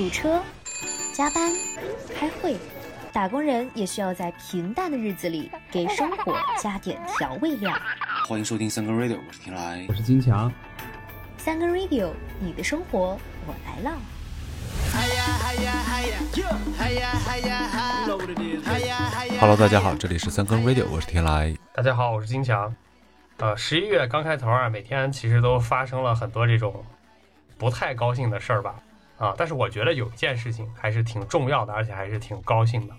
堵车、加班、开会，打工人也需要在平淡的日子里给生活加点调味料。欢迎收听三更 radio，我是天来我。是金强。三更 radio，你的生活我来唠。Hello，大家好，这里是三更 radio，我是天来。大家好，我是金强。呃，十一月刚开头啊，每天其实都发生了很多这种不太高兴的事儿吧。啊，但是我觉得有一件事情还是挺重要的，而且还是挺高兴的。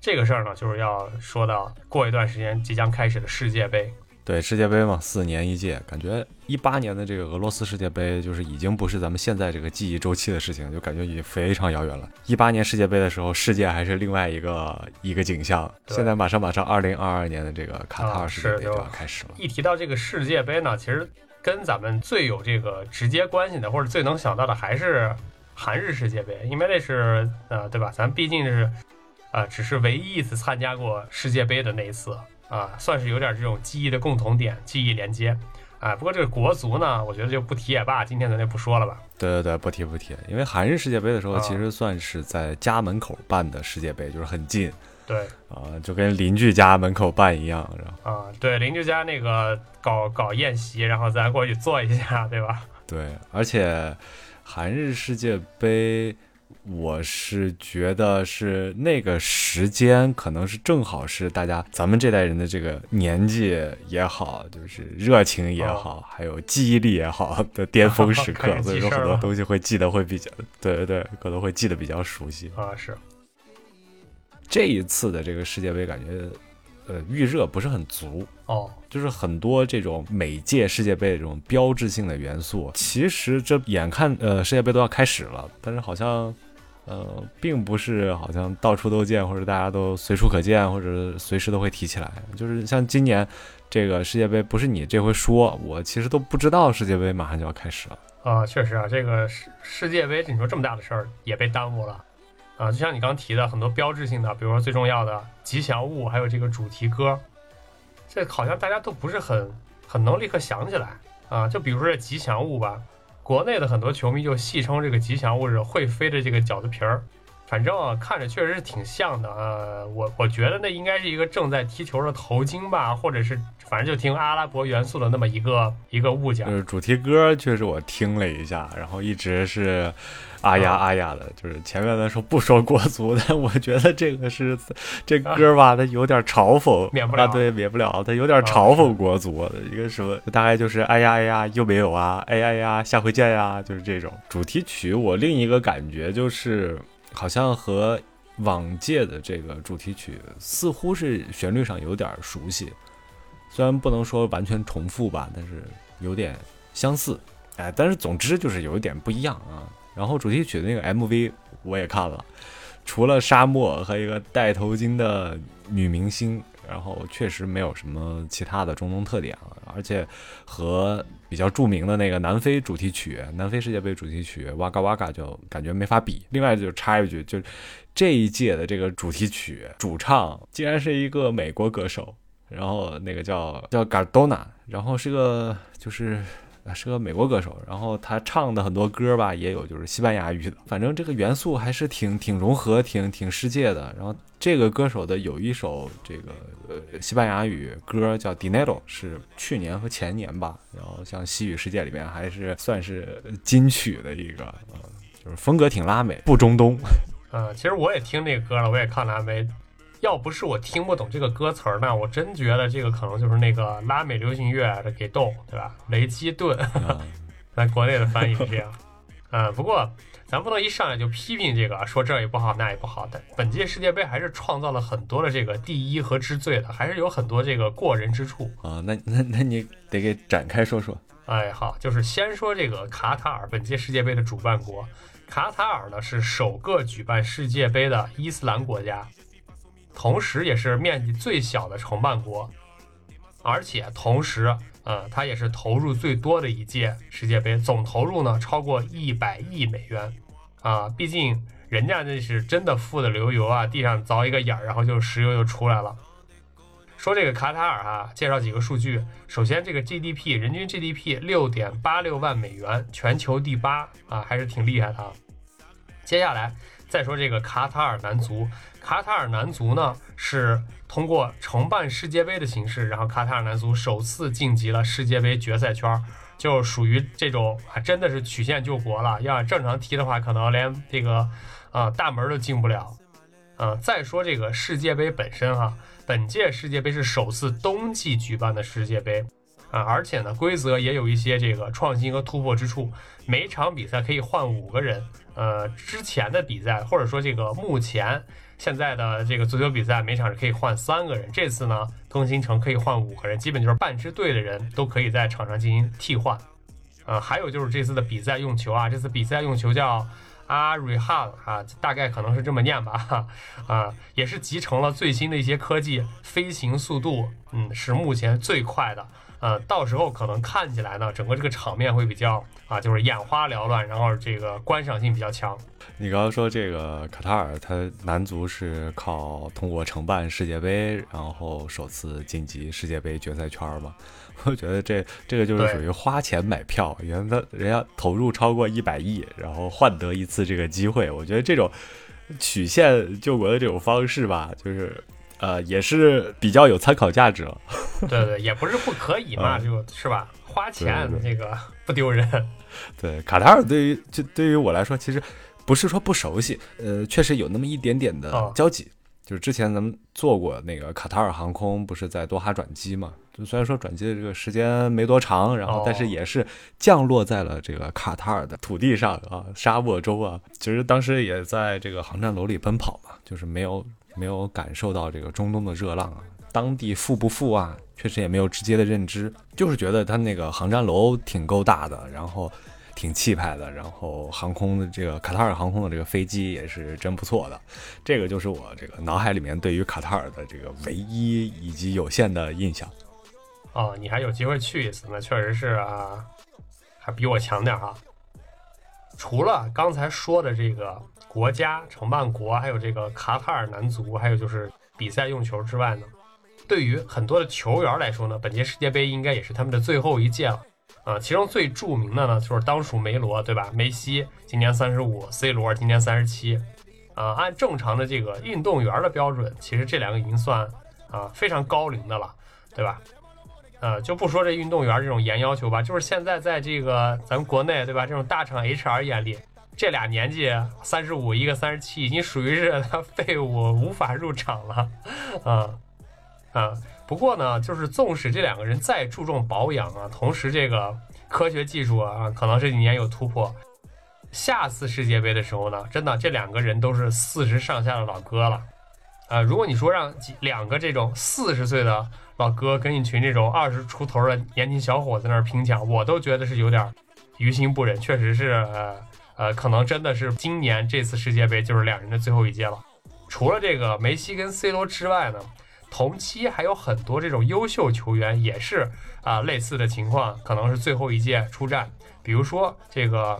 这个事儿呢，就是要说到过一段时间即将开始的世界杯。对世界杯嘛，四年一届，感觉一八年的这个俄罗斯世界杯就是已经不是咱们现在这个记忆周期的事情，就感觉已经非常遥远了。一八年世界杯的时候，世界还是另外一个一个景象，现在马上马上二零二二年的这个卡塔啊尔世界杯就要开始了。一提到这个世界杯呢，其实跟咱们最有这个直接关系的，或者最能想到的还是韩日世界杯，因为那是呃，对吧？咱毕竟是呃，只是唯一一次参加过世界杯的那一次啊，算是有点这种记忆的共同点，记忆连接。啊，不过这个国足呢，我觉得就不提也罢，今天咱就不说了吧。对对对，不提不提，因为韩日世界杯的时候，啊其实算是在家门口办的世界杯，就是很近对啊，就跟邻居家门口办一样，然后。啊，对邻居家那个搞搞宴席，然后咱过去坐一下，对吧？对，而且韩日世界杯，我是觉得是那个时间，可能是正好是大家咱们这代人的这个年纪也好，就是热情也好，还有记忆力也好的巅峰 时刻，所以说很多东西会记得会比较，对对对，可能会记得比较熟悉。啊，是这一次的这个世界杯，感觉呃预热不是很足。哦，就是很多这种每届世界杯这种标志性的元素，其实这眼看呃世界杯都要开始了，但是好像呃并不是好像到处都见，或者大家都随处可见，或者随时都会提起来。就是像今年这个世界杯，不是你这回说，我其实都不知道世界杯马上就要开始了。啊，确实啊，这个世世界杯，你说这么大的事儿也被耽误了啊！就像你刚提的很多标志性的，比如说最重要的吉祥物，还有这个主题歌，这好像大家都不是很很能立刻想起来啊。就比如说这吉祥物吧，国内的很多球迷就戏称这个吉祥物是会飞的这个饺子皮儿，反正看着确实是挺像的啊。我我觉得那应该是一个正在踢球的头巾吧，或者是反正就听阿拉伯元素的那么一个一个物件就。是主题歌，确实我听了一下，然后一直是啊呀啊啊呀的，就是前面的时候不说国足，但我觉得这个是这歌吧，它有点嘲讽，免不了啊，对，免不了，它有点嘲讽国足的一个什么，大概就是哎呀哎呀又没有啊，哎呀哎呀下回见呀，就是这种主题曲。我另一个感觉就是，好像和往届的这个主题曲似乎是旋律上有点熟悉。虽然不能说完全重复吧，但是有点相似，哎，但是总之就是有一点不一样啊。然后主题曲的那个 MV 我也看了，除了沙漠和一个戴头巾的女明星，然后确实没有什么其他的中东特点了，而且和比较著名的那个南非主题曲、南非世界杯主题曲《哇嘎哇嘎》就感觉没法比。另外就插一句，就这一届的这个主题曲主唱竟然是一个美国歌手。然后那个叫叫 Gardona，然后是个就是是个美国歌手，然后他唱的很多歌吧，也有就是西班牙语的，反正这个元素还是挺挺融合、挺挺世界的。然后这个歌手的有一首这个呃西班牙语歌叫 Dinero，是去年和前年吧，然后像西语世界里面还是算是金曲的一个，呃、就是风格挺拉美，不中东。嗯，其实我也听这个歌了，我也看了没。要不是我听不懂这个歌词儿呢，我真觉得这个可能就是那个拉美流行乐的给动，对吧？雷基顿，啊咱国内的翻译是这样。嗯，不过咱不能一上来就批评这个，说这也不好那也不好的。本届世界杯还是创造了很多的这个第一和之最的，还是有很多这个过人之处。啊，那那 那你得给展开说说。哎，好，就是先说这个卡塔尔本届世界杯的主办国，卡塔尔呢是首个举办世界杯的伊斯兰国家，同时也是面积最小的承办国，而且同时，呃，它也是投入最多的一届世界杯，总投入呢超过一百亿美元，啊，毕竟人家那是真的富得流油啊，地上凿一个眼儿，然后就石油就出来了。说这个卡塔尔哈、介绍几个数据。首先，这个 GDP 人均 GDP 六点八六万美元，全球第八啊，还是挺厉害的。接下来再说这个卡塔尔男足，卡塔尔男足呢是通过承办世界杯的形式，然后卡塔尔男足首次晋级了世界杯决赛圈，就属于这种啊，真的是曲线救国了。要正常踢的话，可能连这个呃大门都进不了。呃，再说这个世界杯本身哈，本届世界杯是首次冬季举办的世界杯。啊，而且呢，规则也有一些这个创新和突破之处。每场比赛可以换五个人。呃，之前的比赛或者说这个目前现在的这个足球比赛，每场是可以换三个人。这次呢，更新成可以换五个人，基本就是半支队的人都可以在场上进行替换。呃，还有就是这次的比赛用球啊，这次比赛用球叫阿瑞哈啊，大概可能是这么念吧。啊，也是集成了最新的一些科技，飞行速度，嗯，是目前最快的。呃，到时候可能看起来呢，整个这个场面会比较啊，就是眼花缭乱，然后这个观赏性比较强。你刚刚说这个卡塔尔，他男足是靠通过承办世界杯，然后首次晋级世界杯决赛圈嘛？我觉得这这个就是属于花钱买票，因为他人家投入超过一百亿，然后换得一次这个机会。我觉得这种曲线救国的这种方式吧，就是。呃，也是比较有参考价值了。对对，也不是不可以嘛，就是吧？花钱这个不丢人。对，卡塔尔对于就对于我来说，其实不是说不熟悉，呃，确实有那么一点点的交集。就是之前咱们做过那个卡塔尔航空，不是在多哈转机嘛？就虽然说转机的这个时间没多长，然后但是也是降落在了这个卡塔尔的土地上啊，沙漠州啊。其实当时也在这个航站楼里奔跑嘛，就是没有。没有感受到这个中东的热浪啊，当地富不富啊？确实也没有直接的认知，就是觉得它那个航站楼挺够大的，然后挺气派的，然后航空的这个卡塔尔航空的这个飞机也是真不错的。这个就是我这个脑海里面对于卡塔尔的这个唯一以及有限的印象。哦，你还有机会去一次，那确实是啊，还比我强点哈。除了刚才说的这个。国家承办国，还有这个卡塔尔男足，还有就是比赛用球之外呢，对于很多的球员来说呢，本届世界杯应该也是他们的最后一届了啊。其中最著名的呢，就是当属梅罗，对吧？梅西今年三十五，C 罗今年三十七啊。按正常的这个运动员的标准，其实这两个已经算啊非常高龄的了，对吧？呃，就不说这运动员这种严要求吧，就是现在在这个咱们国内，对吧？这种大厂 HR 眼里。这俩年纪，三十五，一个三十七，已经属于是废物，无法入场了，啊啊！不过呢，就是纵使这两个人再注重保养啊，同时这个科学技术啊，可能这几年有突破，下次世界杯的时候呢，真的这两个人都是四十上下的老哥了，啊！如果你说让两个这种四十岁的老哥跟一群这种二十出头的年轻小伙子那儿拼抢，我都觉得是有点于心不忍，确实是呃。呃，可能真的是今年这次世界杯就是两人的最后一届了。除了这个梅西跟 C 罗之外呢，同期还有很多这种优秀球员也是啊类似的情况，可能是最后一届出战。比如说这个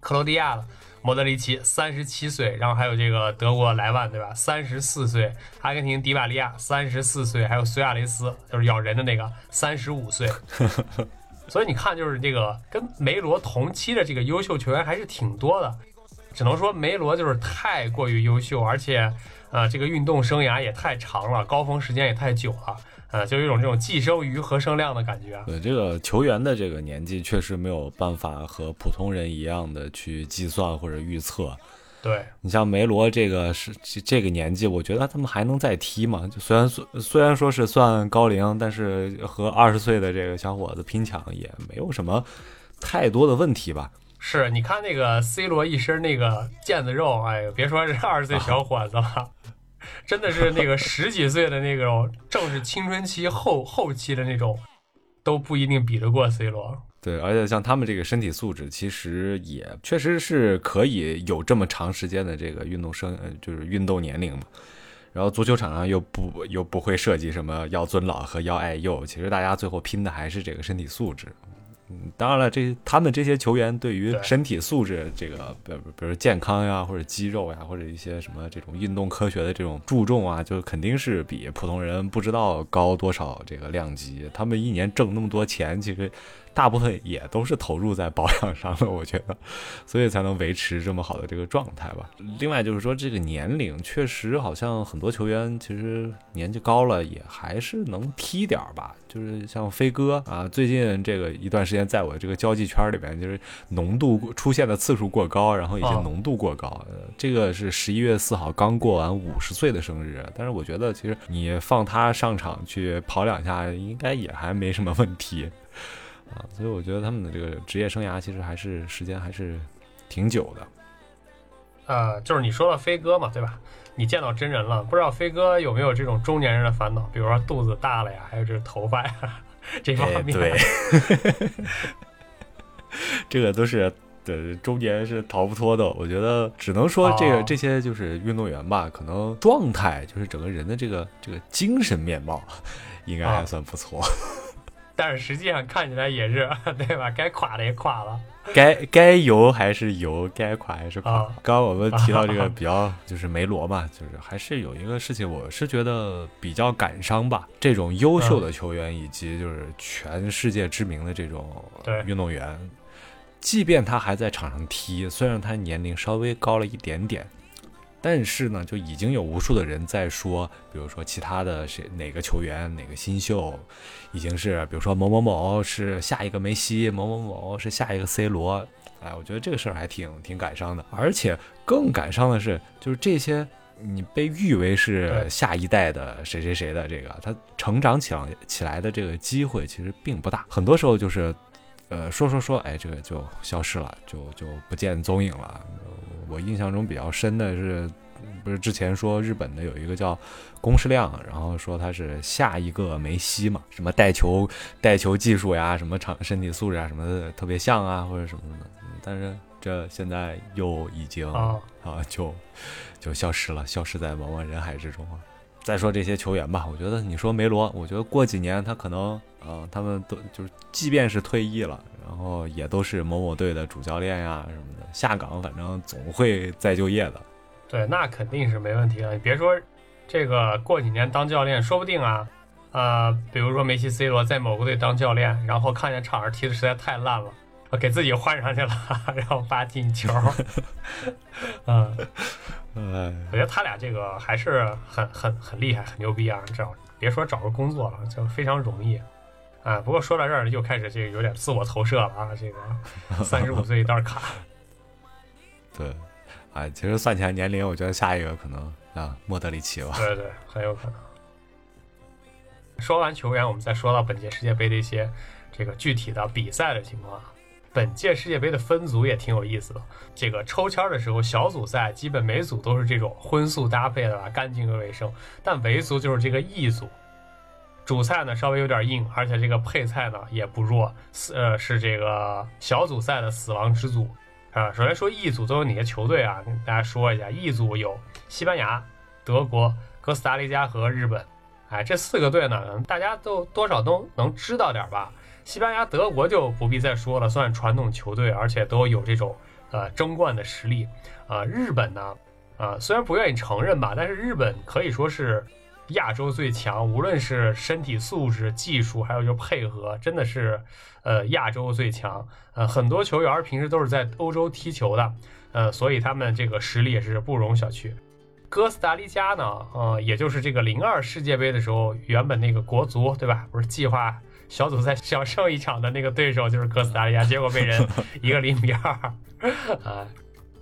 克罗地亚的莫德里奇，三十七岁，然后还有这个德国莱万，对吧？三十四岁，阿根廷迪瓦利亚三十四岁，还有苏亚雷斯，就是咬人的那个，三十五岁。所以你看，就是这个跟梅罗同期的这个优秀球员还是挺多的，只能说梅罗就是太过于优秀，而且，呃，这个运动生涯也太长了，高峰时间也太久了，呃，就有一种这种既生瑜何生亮的感觉。对，这个球员的这个年纪确实没有办法和普通人一样的去计算或者预测。对你像梅罗这个是这个年纪，我觉得他们还能再踢吗？就虽然虽虽然说是算高龄，但是和二十岁的这个小伙子拼抢也没有什么太多的问题吧？是，你看那个 C 罗一身那个腱子肉，哎呦，别说是二十岁小伙子了，真的是那个 十几岁的那种，正是青春期后后期的那种，都不一定比得过 C 罗。对，而且像他们这个身体素质，其实也确实是可以有这么长时间的这个运动生，就是运动年龄嘛。然后足球场上又不又不会涉及什么要尊老和要爱幼，其实大家最后拼的还是这个身体素质。嗯，当然了，这他们这些球员对于身体素质这个，比比如健康呀，或者肌肉呀，或者一些什么这种运动科学的这种注重啊，就肯定是比普通人不知道高多少这个量级。他们一年挣那么多钱，其实。大部分也都是投入在保养上的，我觉得，所以才能维持这么好的这个状态吧。另外就是说，这个年龄确实好像很多球员其实年纪高了也还是能踢点儿吧。就是像飞哥啊，最近这个一段时间在我这个交际圈里边，就是浓度出现的次数过高，然后已经浓度过高。这个是十一月四号刚过完五十岁的生日，但是我觉得其实你放他上场去跑两下，应该也还没什么问题。啊，所以我觉得他们的这个职业生涯其实还是时间还是挺久的。呃，就是你说到飞哥嘛，对吧？你见到真人了，不知道飞哥有没有这种中年人的烦恼，比如说肚子大了呀，还有这个头发呀 这方面。对，这个都是的，中年是逃不脱的。我觉得只能说这个这些就是运动员吧，可能状态就是整个人的这个这个精神面貌，应该还算不错。但是实际上看起来也是，对吧？该垮的也垮了，该该游还是游，该垮还是垮。刚刚我们提到这个 比较就是梅罗嘛，就是还是有一个事情，我是觉得比较感伤吧。这种优秀的球员以及就是全世界知名的这种运动员，即便他还在场上踢，虽然他年龄稍微高了一点点。但是呢，就已经有无数的人在说，比如说其他的谁哪个球员哪个新秀，已经是比如说某某某是下一个梅西，某某某是下一个 C 罗，哎，我觉得这个事儿还挺挺感伤的。而且更感伤的是，就是这些你被誉为是下一代的谁谁谁的这个，他成长起来起来的这个机会其实并不大，很多时候就是，呃，说说说，哎，这个就消失了，就就不见踪影了。我印象中比较深的是，不是之前说日本的有一个叫宫世亮，然后说他是下一个梅西嘛，什么带球带球技术呀，什么场身体素质啊什么的特别像啊，或者什么的。但是这现在又已经啊就就消失了，消失在茫茫人海之中啊。再说这些球员吧，我觉得你说梅罗，我觉得过几年他可能啊，他们都就是即便是退役了。然后也都是某某队的主教练呀什么的，下岗反正总会再就业的。对，那肯定是没问题的。你别说这个过几年当教练，说不定啊，呃，比如说梅西、C 罗在某个队当教练，然后看见场上踢的实在太烂了，给自己换上去了，然后发进球。嗯，我觉得他俩这个还是很很很厉害，很牛逼啊！找别说找个工作了，就非常容易。啊，不过说到这儿又开始这个有点自我投射了啊，这个 三十五岁一道卡。对，啊，其实算起来年龄，我觉得下一个可能啊，莫德里奇吧。对对，很有可能。说完球员，我们再说到本届世界杯的一些这个具体的比赛的情况。本届世界杯的分组也挺有意思的。这个抽签的时候，小组赛基本每组都是这种荤素搭配的吧，干净又卫生。但唯独就是这个 E 组。主菜呢稍微有点硬，而且这个配菜呢也不弱，呃是这个小组赛的死亡之组啊。首先说 E 组都有哪些球队啊？跟大家说一下，E 组有西班牙、德国、哥斯达黎加和日本。哎，这四个队呢，大家都多少都能知道点吧？西班牙、德国就不必再说了，算传统球队，而且都有这种呃争冠的实力。啊，日本呢，啊虽然不愿意承认吧，但是日本可以说是。亚洲最强，无论是身体素质、技术，还有就配合，真的是，呃，亚洲最强。呃，很多球员平时都是在欧洲踢球的，呃，所以他们这个实力也是不容小觑。哥斯达黎加呢，呃，也就是这个零二世界杯的时候，原本那个国足，对吧？不是计划小组赛小胜一场的那个对手就是哥斯达黎加，结果被人一个零比二。啊，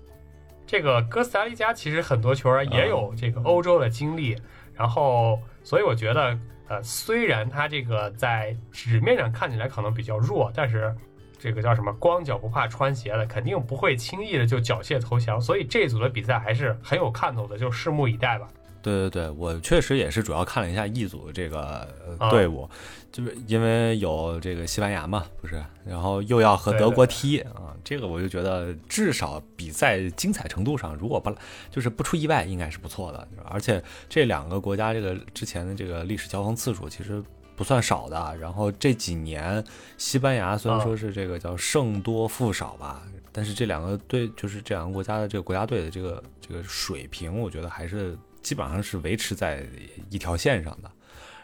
这个哥斯达黎加其实很多球员也有这个欧洲的经历。然后，所以我觉得，呃，虽然他这个在纸面上看起来可能比较弱，但是这个叫什么“光脚不怕穿鞋”的，肯定不会轻易的就缴械投降。所以这组的比赛还是很有看头的，就拭目以待吧。对对对，我确实也是主要看了一下 E 组这个队伍，就是因为有这个西班牙嘛，不是，然后又要和德国踢啊，这个我就觉得至少比赛精彩程度上，如果不就是不出意外，应该是不错的。而且这两个国家这个之前的这个历史交锋次数其实不算少的。然后这几年西班牙虽然说是这个叫胜多负少吧，但是这两个队就是这两个国家的这个国家队的这个这个水平，我觉得还是。基本上是维持在一条线上的，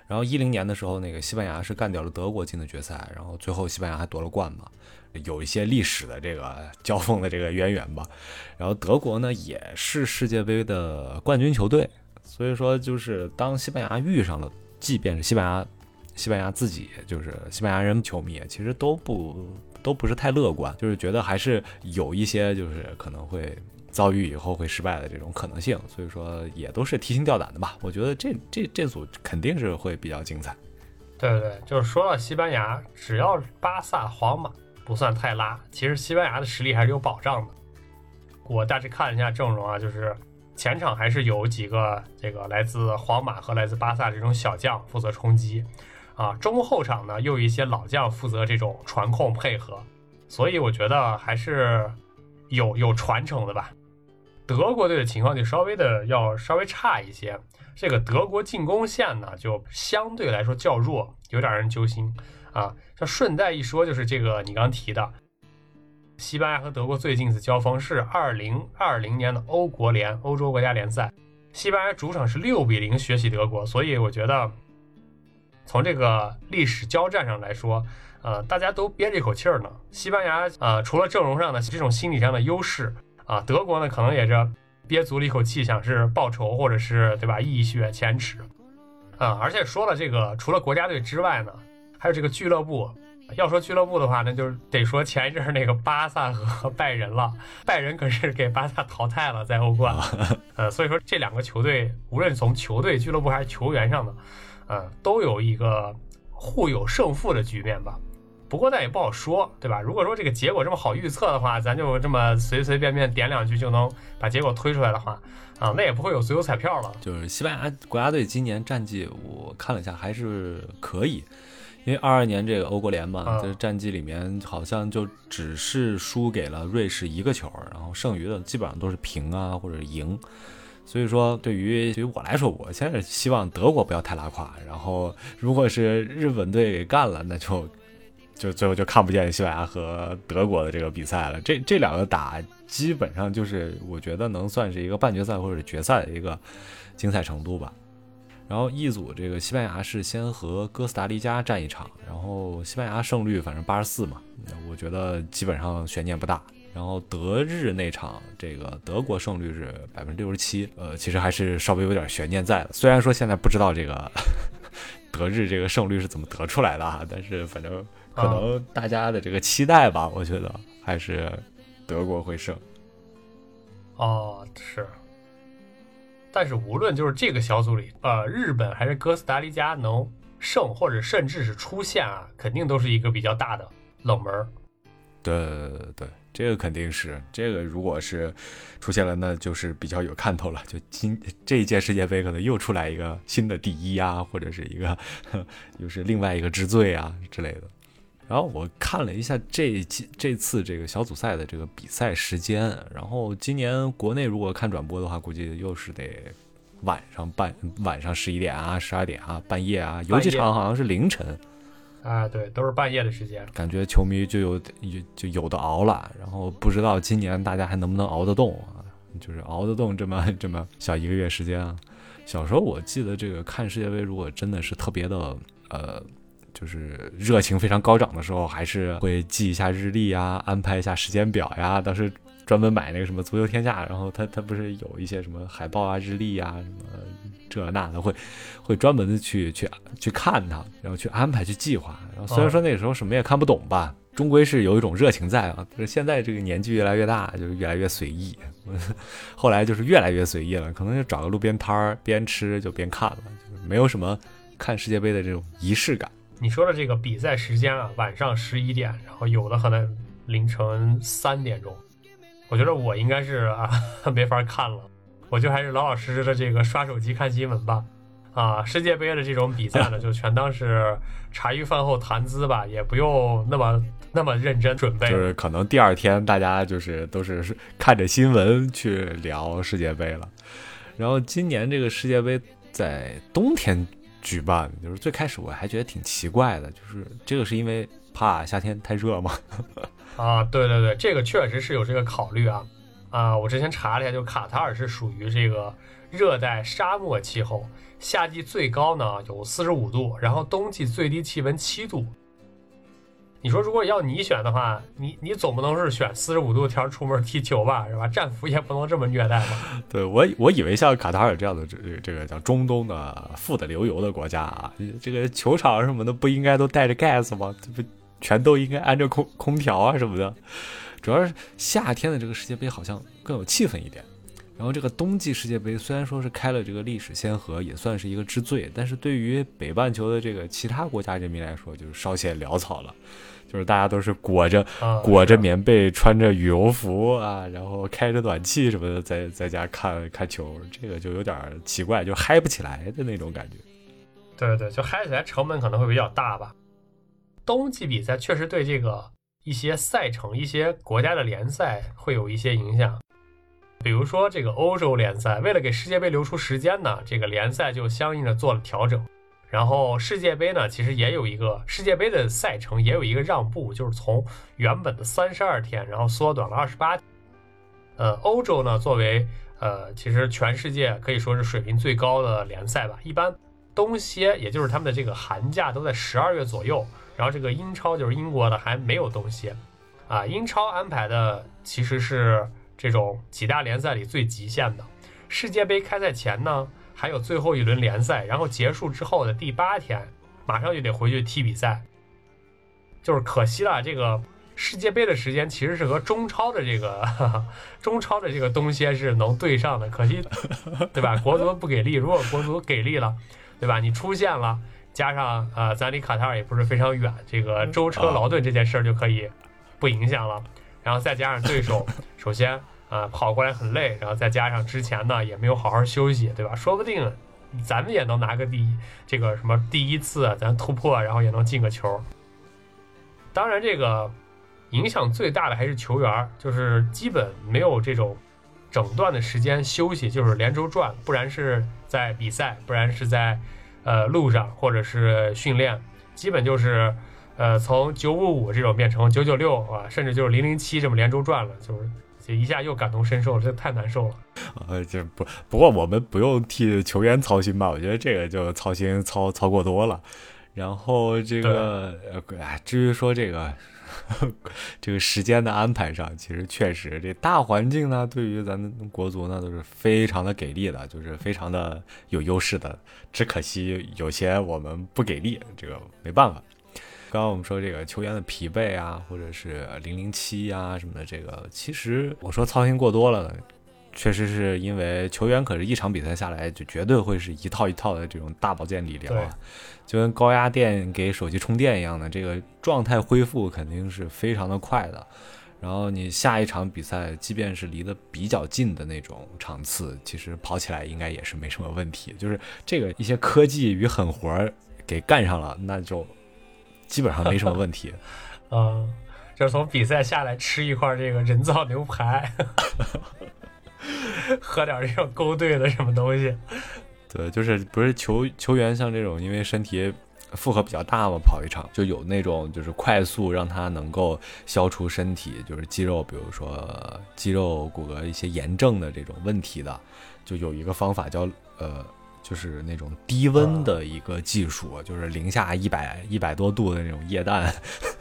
然后一零年的时候，那个西班牙是干掉了德国进的决赛，然后最后西班牙还夺了冠嘛，有一些历史的这个交锋的这个渊源吧。然后德国呢也是世界杯的冠军球队，所以说就是当西班牙遇上了，即便是西班牙，西班牙自己就是西班牙人球迷，其实都不都不是太乐观，就是觉得还是有一些就是可能会。遭遇以后会失败的这种可能性，所以说也都是提心吊胆的吧。我觉得这这这组肯定是会比较精彩。对对对，就是说到西班牙，只要巴萨、皇马不算太拉，其实西班牙的实力还是有保障的。我大致看了一下阵容啊，就是前场还是有几个这个来自皇马和来自巴萨这种小将负责冲击啊，中后场呢又有一些老将负责这种传控配合，所以我觉得还是有有传承的吧。德国队的情况就稍微的要稍微差一些，这个德国进攻线呢就相对来说较弱，有点让人揪心啊。这顺带一说，就是这个你刚提的，西班牙和德国最近一次交锋是二零二零年的欧国联欧洲国家联赛，西班牙主场是六比零血洗德国，所以我觉得从这个历史交战上来说，呃，大家都憋着一口气儿呢。西班牙呃，除了阵容上的这种心理上的优势。啊，德国呢可能也是憋足了一口气，想是报仇，或者是对吧，一雪前耻。啊，而且说了这个，除了国家队之外呢，还有这个俱乐部。要说俱乐部的话，那就是得说前一阵那个巴萨和拜仁了。拜仁可是给巴萨淘汰了，在欧冠。呃，所以说这两个球队，无论从球队、俱乐部还是球员上的，呃，都有一个互有胜负的局面吧。不过那也不好说，对吧？如果说这个结果这么好预测的话，咱就这么随随便便点两句就能把结果推出来的话，啊，那也不会有足球彩票了。就是西班牙国家队今年战绩，我看了一下还是可以，因为二二年这个欧国联嘛，这战绩里面好像就只是输给了瑞士一个球，然后剩余的基本上都是平啊或者赢。所以说，对于对于我来说，我现在希望德国不要太拉胯，然后如果是日本队给干了，那就。就最后就看不见西班牙和德国的这个比赛了。这这两个打基本上就是我觉得能算是一个半决赛或者决赛的一个精彩程度吧。然后一组这个西班牙是先和哥斯达黎加战一场，然后西班牙胜率反正八十四嘛，我觉得基本上悬念不大。然后德日那场这个德国胜率是百分之六十七，呃，其实还是稍微有点悬念在的。虽然说现在不知道这个 德日这个胜率是怎么得出来的啊，但是反正。可能大家的这个期待吧，我觉得还是德国会胜。哦，是。但是无论就是这个小组里，呃，日本还是哥斯达黎加能胜，或者甚至是出线啊，肯定都是一个比较大的冷门。对对对对，这个肯定是。这个如果是出现了，那就是比较有看头了。就今这一届世界杯，可能又出来一个新的第一啊，或者是一个 又是另外一个之最啊之类的。然后我看了一下这这次这个小组赛的这个比赛时间，然后今年国内如果看转播的话，估计又是得晚上半晚上十一点啊、十二点啊、半夜啊，有几场好像是凌晨。啊，对，都是半夜的时间，感觉球迷就有有就有的熬了。然后不知道今年大家还能不能熬得动啊？就是熬得动这么 这么小一个月时间啊。小时候我记得这个看世界杯，如果真的是特别的呃。就是热情非常高涨的时候，还是会记一下日历呀，安排一下时间表呀。当时专门买那个什么足球天下，然后他他不是有一些什么海报啊、日历啊，什么这那的，会会专门的去去去看它，然后去安排去计划。然后虽然说那个时候什么也看不懂吧，终归是有一种热情在啊。但是现在这个年纪越来越大，就越来越随意。后来就是越来越随意了，可能就找个路边摊儿，边吃就边看了，就是没有什么看世界杯的这种仪式感。你说的这个比赛时间啊，晚上十一点，然后有的可能凌晨三点钟，我觉得我应该是啊 没法看了，我就还是老老实实的这个刷手机看新闻吧。啊，世界杯的这种比赛呢，就全当是茶余饭后谈资吧，也不用那么那么认真准备。就是可能第二天大家就是都是看着新闻去聊世界杯了。然后今年这个世界杯在冬天。举办就是最开始我还觉得挺奇怪的，就是这个是因为怕夏天太热吗？啊，对对对，这个确实是有这个考虑啊。啊，我之前查了一下，就卡塔尔是属于这个热带沙漠气候，夏季最高呢有四十五度，然后冬季最低气温七度。你说如果要你选的话，你你总不能是选四十五度天出门踢球吧，是吧？战俘也不能这么虐待吧？对我我以为像卡塔尔这样的这这个叫中东的富得流油的国家啊，这个球场什么的不应该都带着 gas 吗？这不全都应该安着空空调啊什么的。主要是夏天的这个世界杯好像更有气氛一点。然后这个冬季世界杯虽然说是开了这个历史先河，也算是一个之最，但是对于北半球的这个其他国家人民来说，就是稍显潦草了。就是大家都是裹着裹着棉被，穿着羽绒服啊，然后开着暖气什么的，在在家看看球，这个就有点奇怪，就嗨不起来的那种感觉。对对，就嗨起来成本可能会比较大吧。冬季比赛确实对这个一些赛程、一些国家的联赛会有一些影响。比如说这个欧洲联赛，为了给世界杯留出时间呢，这个联赛就相应的做了调整。然后世界杯呢，其实也有一个世界杯的赛程，也有一个让步，就是从原本的三十二天，然后缩短了二十八。呃，欧洲呢，作为呃，其实全世界可以说是水平最高的联赛吧。一般冬歇，也就是他们的这个寒假都在十二月左右。然后这个英超就是英国的还没有冬歇，啊，英超安排的其实是。这种几大联赛里最极限的世界杯开赛前呢，还有最后一轮联赛，然后结束之后的第八天，马上就得回去踢比赛。就是可惜了，这个世界杯的时间其实是和中超的这个 中超的这个东西是能对上的，可惜，对吧？国足不给力，如果国足给力了，对吧？你出现了，加上呃，咱离卡塔尔也不是非常远，这个舟车劳顿这件事儿就可以不影响了。然后再加上对手，首先啊跑过来很累，然后再加上之前呢也没有好好休息，对吧？说不定咱们也能拿个第一，这个什么第一次咱突破，然后也能进个球。当然，这个影响最大的还是球员，就是基本没有这种整段的时间休息，就是连轴转，不然是在比赛，不然是在呃路上或者是训练，基本就是。呃，从九五五这种变成九九六啊，甚至就是零零七这么连轴转了，就是就一下又感同身受了，这太难受了。呃，这不不过我们不用替球员操心吧？我觉得这个就操心操操过多了。然后这个呃，至于说这个 这个时间的安排上，其实确实这大环境呢，对于咱们国足呢都是非常的给力的，就是非常的有优势的。只可惜有些我们不给力，这个没办法。刚刚我们说这个球员的疲惫啊，或者是零零七啊什么的，这个其实我说操心过多了，确实是因为球员可是一场比赛下来就绝对会是一套一套的这种大保健理疗啊，就跟高压电给手机充电一样的，这个状态恢复肯定是非常的快的。然后你下一场比赛，即便是离得比较近的那种场次，其实跑起来应该也是没什么问题。就是这个一些科技与狠活给干上了，那就。基本上没什么问题，嗯，就是从比赛下来吃一块这个人造牛排，喝点这种勾兑的什么东西。对，就是不是球球员像这种，因为身体负荷比较大嘛，跑一场就有那种就是快速让他能够消除身体就是肌肉，比如说肌肉骨骼一些炎症的这种问题的，就有一个方法叫呃。就是那种低温的一个技术，就是零下一百一百多度的那种液氮，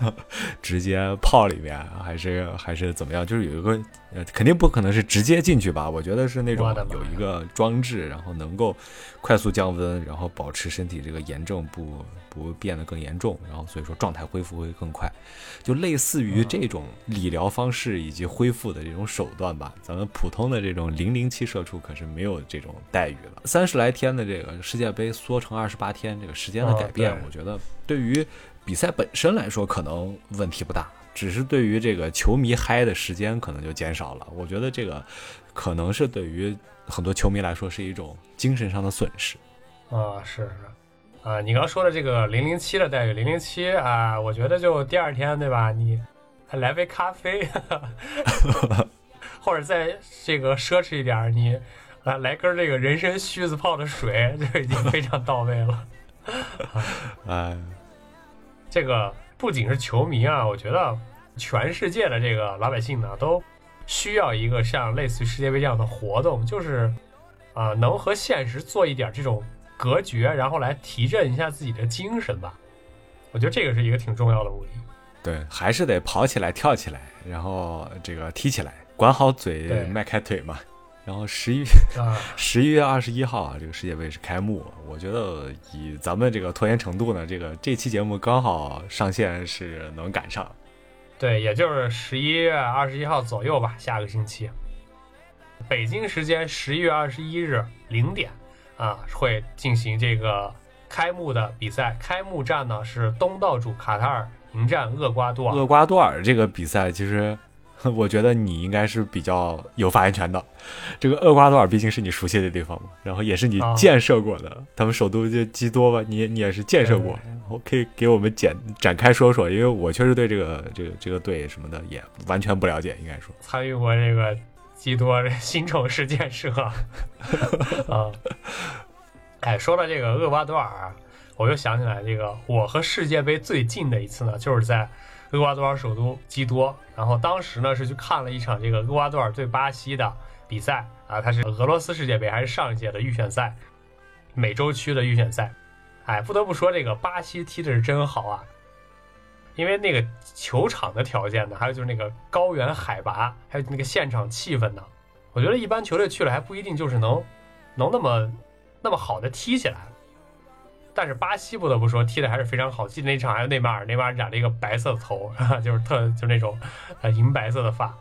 直接泡里面，还是还是怎么样？就是有一个，呃，肯定不可能是直接进去吧？我觉得是那种有一个装置，然后能够快速降温，然后保持身体这个炎症不。不变得更严重，然后所以说状态恢复会更快，就类似于这种理疗方式以及恢复的这种手段吧。咱们普通的这种零零七社畜可是没有这种待遇了。三十来天的这个世界杯缩成二十八天，这个时间的改变，我觉得对于比赛本身来说可能问题不大，只是对于这个球迷嗨的时间可能就减少了。我觉得这个可能是对于很多球迷来说是一种精神上的损失。啊，是是。啊，你刚说的这个零零七的待遇，零零七啊，我觉得就第二天对吧？你还来杯咖啡，或者再这个奢侈一点，你来来根这个人参须子泡的水，就已经非常到位了。哎，这个不仅是球迷啊，我觉得全世界的这个老百姓呢，都需要一个像类似于世界杯这样的活动，就是啊、能和现实做一点这种隔绝，然后来提振一下自己的精神吧。我觉得这个是一个挺重要的目的。对，还是得跑起来、跳起来，然后这个踢起来，管好嘴，迈开腿嘛。然后十一啊，十一月二十一号啊，这个世界杯是开幕。我觉得以咱们这个拖延程度呢，这个这期节目刚好上线是能赶上。对，也就是十一月二十一号左右吧，下个星期，北京时间十一月二十一日零点啊，会进行这个开幕的比赛。开幕战呢是东道主卡塔尔迎战厄瓜多尔。厄瓜多尔这个比赛，其实我觉得你应该是比较有发言权的。这个厄瓜多尔毕竟是你熟悉的地方嘛，然后也是你啊建设过的，他们首都就基多吧，你你也是建设过，对然后可以给我们简展开说说，因为我确实对这个这个这个队什么的也完全不了解，应该说。参与过这个基多新城市建设啊。哎，说到这个厄瓜多尔啊，我又想起来，这个我和世界杯最近的一次呢，就是在厄瓜多尔首都基多。然后当时呢是去看了一场这个厄瓜多尔对巴西的比赛啊，它是俄罗斯世界杯还是上一届的预选赛，美洲区的预选赛。哎，不得不说这个巴西踢的是真好啊，因为那个球场的条件呢，还有就是那个高原海拔，还有那个现场气氛呢，我觉得一般球队去了还不一定就是能能那么那么好的踢起来。但是巴西不得不说踢的还是非常好，记得那场还有内马尔，内马尔染了一个白色的头，就是特就是那种呃银白色的发。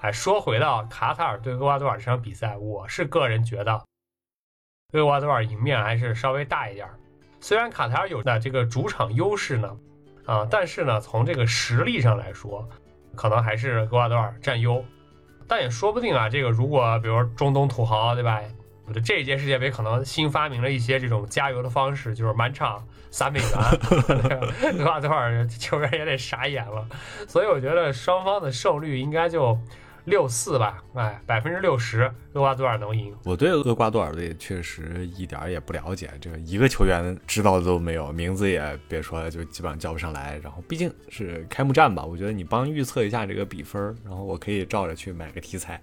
哎，说回到卡塔尔对厄瓜多尔这场比赛，我是个人觉得厄瓜多尔赢面还是稍微大一点。虽然卡塔尔有的这个主场优势呢，啊，但是呢，从这个实力上来说，可能还是厄瓜多尔占优。但也说不定啊，这个如果比如中东土豪，对吧？我的这一届世界杯可能新发明了一些这种加油的方式，就是满场撒美元，厄瓜 多尔球员也得傻眼了。所以我觉得双方的胜率应该就六四吧，哎，百分之六十，厄瓜多尔能赢。我对厄瓜多尔队确实一点也不了解，这一个球员知道的都没有，名字也别说了，就基本上叫不上来。然后毕竟是开幕战吧，我觉得你帮预测一下这个比分，然后我可以照着去买个题材。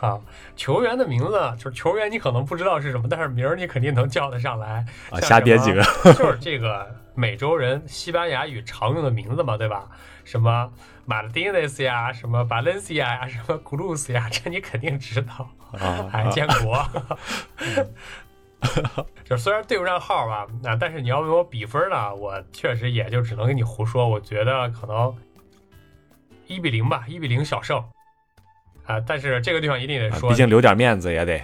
好，球员的名字就是球员，你可能不知道是什么，但是名儿你肯定能叫得上来。啊，瞎编几个，就是这个美洲人西班牙语常用的名字嘛，对吧？什么马丁内斯呀，什么巴伦西亚呀，什么古鲁斯呀，这你肯定知道，啊还啊建国。就虽然对不上号吧，那但是你要问我比分呢，我确实也就只能跟你胡说。我觉得可能一比零吧，一比零小胜啊。但是这个地方一定得啊说，毕竟留点面子也得。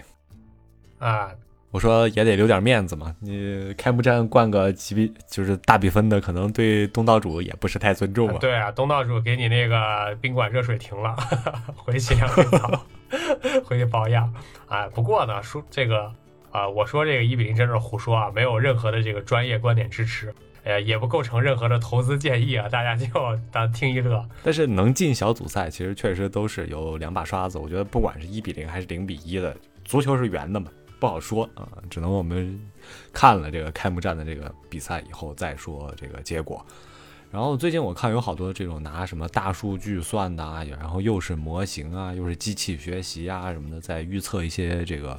啊，我说也得留点面子嘛，你开幕战灌个几比就是大比分的，可能对东道主也不是太尊重嘛。对啊，东道主给你那个宾馆热水停了，回去两天澡，回去保养。啊，不过呢，说这个啊、我说这个一比零真是胡说啊，没有任何的这个专业观点支持，呃，也不构成任何的投资建议啊，大家就当听一乐。但是能进小组赛，其实确实都是有两把刷子。我觉得不管是一比零还是零比一的，足球是圆的嘛，不好说啊，只能我们看了这个开幕战的这个比赛以后再说这个结果。然后最近我看有好多这种拿什么大数据算的啊，然后又是模型啊，又是机器学习啊什么的，在预测一些这个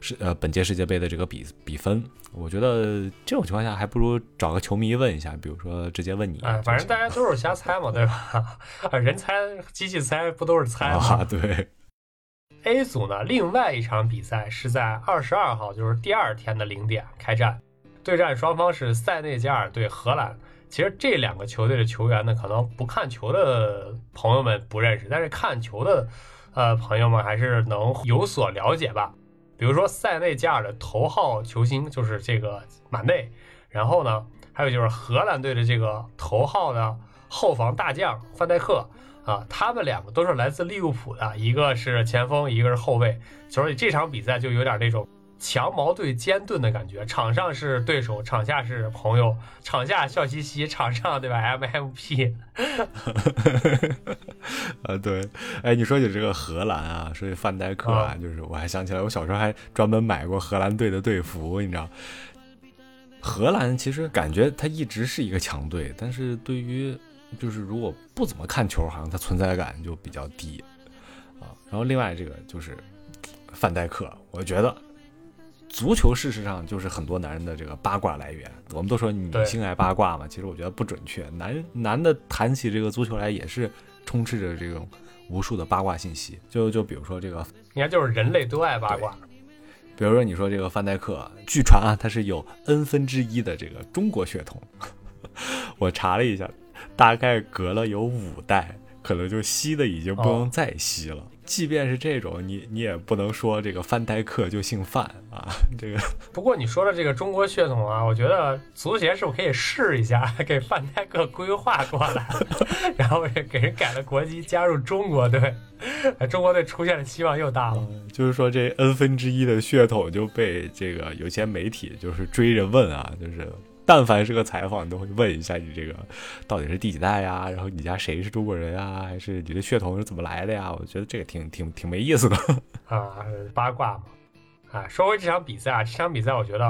是呃本届世界杯的这个比比分。我觉得这种情况下还不如找个球迷问一下，比如说直接问你。哎，反正大家都是瞎猜嘛，对吧？啊，人猜，机器猜，不都是猜吗？啊，对，A 组呢，另外一场比赛是在二十二号，就是第二天的零点开战，对战双方是塞内加尔对荷兰。其实这两个球队的球员呢，可能不看球的朋友们不认识，但是看球的呃朋友们还是能有所了解吧。比如说塞内加尔的头号球星就是这个马内，然后呢，还有就是荷兰队的这个头号的后防大将范戴克。啊，他们两个都是来自利物浦的，一个是前锋，一个是后卫，所以这场比赛就有点那种强矛盾尖盾的感觉。场上是对手，场下是朋友，场下笑嘻嘻，场上对吧？MMP 啊，对，哎，你说起这个荷兰啊，说起范戴克啊，啊就是我还想起来，我小时候还专门买过荷兰队的队服，你知道。荷兰其实感觉他一直是一个强队，但是对于就是如果不怎么看球，好像他存在感就比较低啊。然后另外这个就是范戴克，我觉得足球事实上就是很多男人的这个八卦来源。我们都说女性爱八卦嘛，其实我觉得不准确。男男的谈起这个足球来也是充斥着这种无数的八卦信息。就就比如说这个，你看就是人类都爱八卦。比如说你说这个范戴克，据传啊他是有 n 分之一的这个中国血统。我查了一下，大概隔了有五代。可能就吸的已经不能再吸了。即便是这种，你你也不能说这个范戴克就姓范啊。这个不过你说的这个中国血统啊，我觉得足协是不是可以试一下，给范戴克规划过来，然后给人改了国籍，加入中国队，中国队出现的希望又大了。就是说这 n 分之一的血统就被这个有些媒体就是追着问啊，就是。但凡是个采访，都会问一下你这个到底是第几代呀？然后你家谁是中国人啊？还是你的血统是怎么来的呀？我觉得这个挺挺挺没意思的啊，八卦嘛。哎，说回这场比赛啊，这场比赛我觉得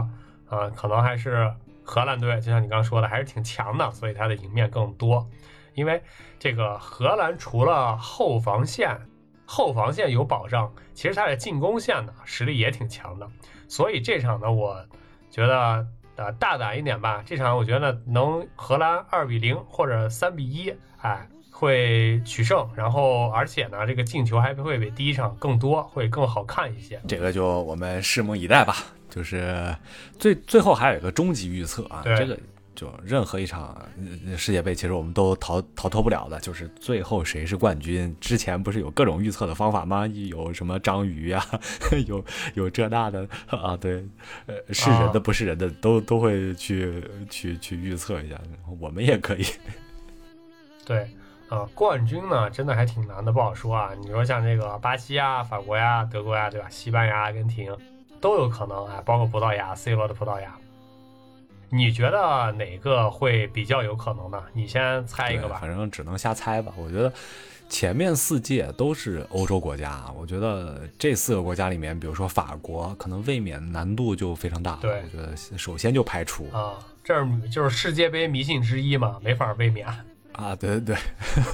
啊，可能还是荷兰队，就像你刚刚说的，还是挺强的，所以他的赢面更多。因为这个荷兰除了后防线，后防线有保障，其实他的进攻线呢实力也挺强的，所以这场呢，我觉得。呃，大胆一点吧，这场我觉得能荷兰二比零或者三比一，哎，会取胜。然后，而且呢，这个进球还会比第一场更多，会更好看一些。这个就我们拭目以待吧。就是最最后还有一个终极预测啊，这个。就任何一场世界杯，其实我们都逃逃脱不了的，就是最后谁是冠军。之前不是有各种预测的方法吗？有什么章鱼呀，有有这那的啊，对，呃，是人的不是人的，都都会去去去预测一下。我们也可以。对，啊，冠军呢，真的还挺难的，不好说啊。你说像这个巴西呀、法国呀、德国呀，对吧？西班牙、阿根廷都有可能啊，包括葡萄牙，C 罗的葡萄牙。你觉得哪个会比较有可能呢？你先猜一个吧。反正只能瞎猜吧。我觉得前面四届都是欧洲国家，我觉得这四个国家里面，比如说法国，可能卫冕难度就非常大。对，我觉得首先就排除啊，这是就是世界杯迷信之一嘛，没法卫冕啊。对对对，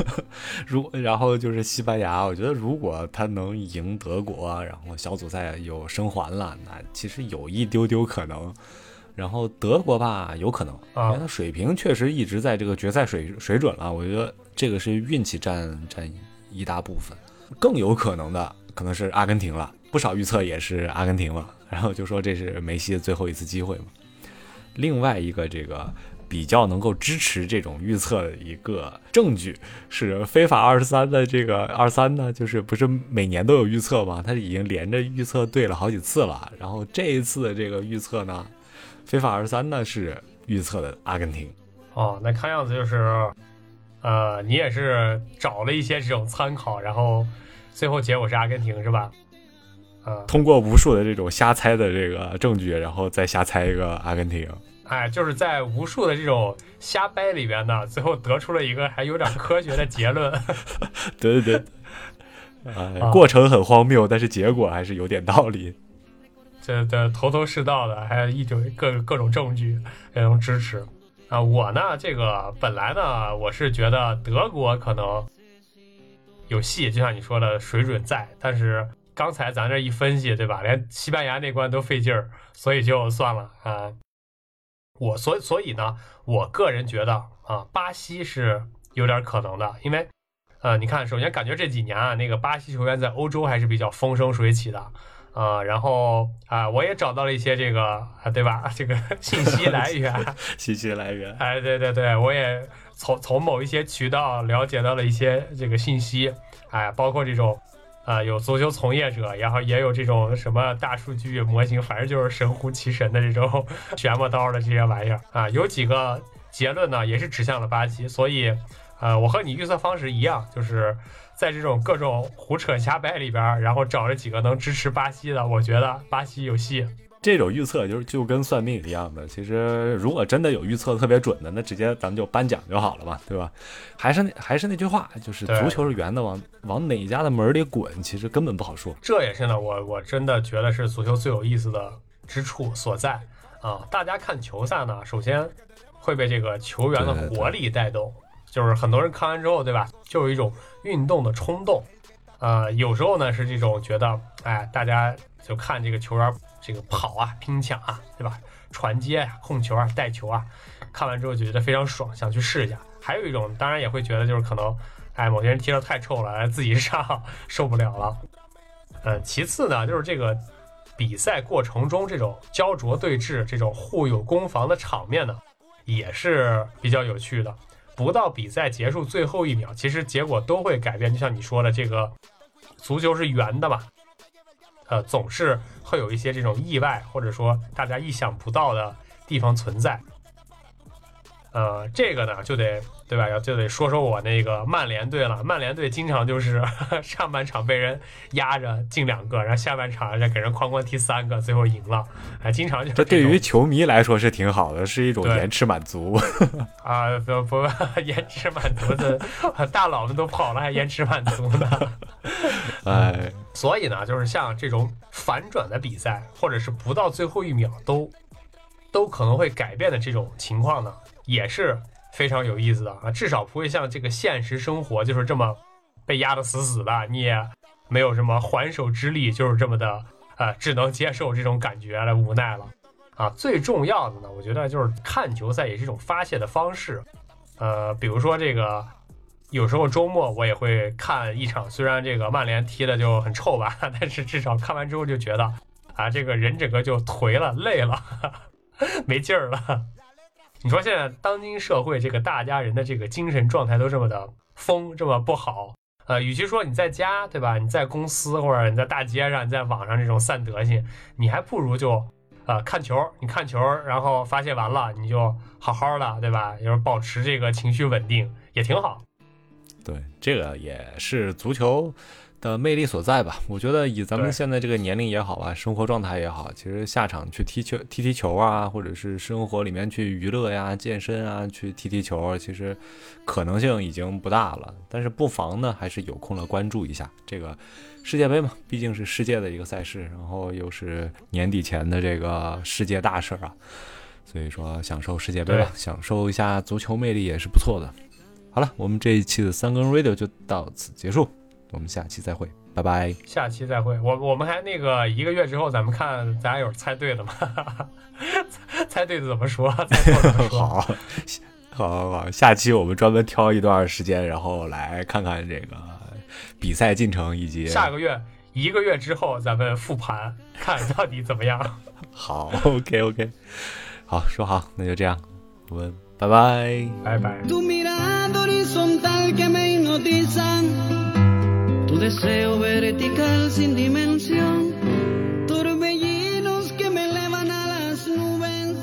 如然后就是西班牙，我觉得如果他能赢德国，然后小组赛有生还了，那其实有一丢丢可能。然后德国吧，有可能，因为他水平确实一直在这个决赛水水准了。我觉得这个是运气占占一大部分。更有可能的可能是阿根廷了，不少预测也是阿根廷了。然后就说这是梅西的最后一次机会嘛。另外一个这个比较能够支持这种预测的一个证据是非法二十三的这个二三呢，就是不是每年都有预测吗？他已经连着预测对了好几次了。然后这一次的这个预测呢？非法二三呢是预测的阿根廷，哦，那看样子就是，呃，你也是找了一些这种参考，然后最后结果是阿根廷是吧？呃，通过无数的这种瞎猜的这个证据，然后再瞎猜一个阿根廷。哎，就是在无数的这种瞎掰里边呢，最后得出了一个还有点科学的结论。对 对对，啊，过程很荒谬，但是结果还是有点道理。这的头头是道的，还有一种各各种证据，各种支持啊！我呢，这个本来呢，我是觉得德国可能有戏，就像你说的水准在，但是刚才咱这一分析，对吧？连西班牙那关都费劲儿，所以就算了啊。我所所以呢，我个人觉得啊，巴西是有点可能的，因为呃，你看，首先感觉这几年啊，那个巴西球员在欧洲还是比较风生水起的。啊，然后啊，我也找到了一些这个啊，对吧？这个信息来源，信息来源。哎，对对对，我也从从某一些渠道了解到了一些这个信息，哎，包括这种啊，有足球从业者，然后也有这种什么大数据模型，反正就是神乎其神的这种玄魔刀的这些玩意儿啊。有几个结论呢，也是指向了巴西，所以呃，我和你预测方式一样，就是。在这种各种胡扯瞎掰里边，然后找了几个能支持巴西的，我觉得巴西有戏。这种预测就是就跟算命一样的，其实如果真的有预测特别准的，那直接咱们就颁奖就好了嘛，对吧？还是那还是那句话，就是足球是圆的，往往哪家的门里滚，其实根本不好说。这也是呢，我我真的觉得是足球最有意思的之处所在啊！大家看球赛呢，首先会被这个球员的活力带动。就是很多人看完之后，对吧？就有一种运动的冲动，呃，有时候呢是这种觉得，哎，大家就看这个球员这个跑啊、拼抢啊，对吧？传接啊、控球啊、带球啊，看完之后就觉得非常爽，想去试一下。还有一种，当然也会觉得就是可能，哎，某些人踢得太臭了，自己上受不了了。呃，其次呢，就是这个比赛过程中这种焦灼对峙、这种互有攻防的场面呢，也是比较有趣的。不到比赛结束最后一秒，其实结果都会改变。就像你说的，这个足球是圆的嘛，呃，总是会有一些这种意外，或者说大家意想不到的地方存在。呃，这个呢就得对吧？要就得说说我那个曼联队了。曼联队经常就是 上半场被人压着进两个，然后下半场再给人哐哐踢三个，最后赢了。还经常就这对于球迷来说是挺好的，是一种延迟满足啊！不不，延迟满足 的大佬们都跑了，还延迟满足呢？哎，所以呢，就是像这种反转的比赛，或者是不到最后一秒都都可能会改变的这种情况呢？也是非常有意思的啊，至少不会像这个现实生活就是这么被压得死死的，你也没有什么还手之力，就是这么的呃，只能接受这种感觉的无奈了啊。最重要的呢，我觉得就是看球赛也是一种发泄的方式，呃，比如说这个有时候周末我也会看一场，虽然这个曼联踢的就很臭吧，但是至少看完之后就觉得啊，这个人整个就颓了、累了、没劲儿了。你说现在当今社会，这个大家人的这个精神状态都这么的疯，这么不好，呃，与其说你在家，对吧？你在公司或者你在大街上，你在网上这种散德性，你还不如就，呃，看球。你看球，然后发泄完了，你就好好的，对吧？就是保持这个情绪稳定，也挺好。对，这个也是足球。的魅力所在吧，我觉得以咱们现在这个年龄也好啊，生活状态也好，其实下场去踢球、踢踢球啊，或者是生活里面去娱乐呀、健身啊，去踢踢球，其实可能性已经不大了。但是不妨呢，还是有空了关注一下这个世界杯嘛，毕竟是世界的一个赛事，然后又是年底前的这个世界大事啊，所以说享受世界杯吧，享受一下足球魅力也是不错的。好了，我们这一期的三更 radio 就到此结束。我们下期再会，拜拜。下期再会，我我们还那个一个月之后，咱们看咱俩有猜对的吗？猜对的 怎么说？好，好，好，好。下期我们专门挑一段时间，然后来看看这个比赛进程以及下个月一个月之后咱们复盘，看到底怎么样。好，OK，OK。好，说好，那就这样，我们拜拜，拜拜。tu deseo vertical sin dimensión, torbellinos que me elevan a las nubes,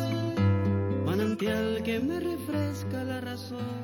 manantial que me refresca la razón.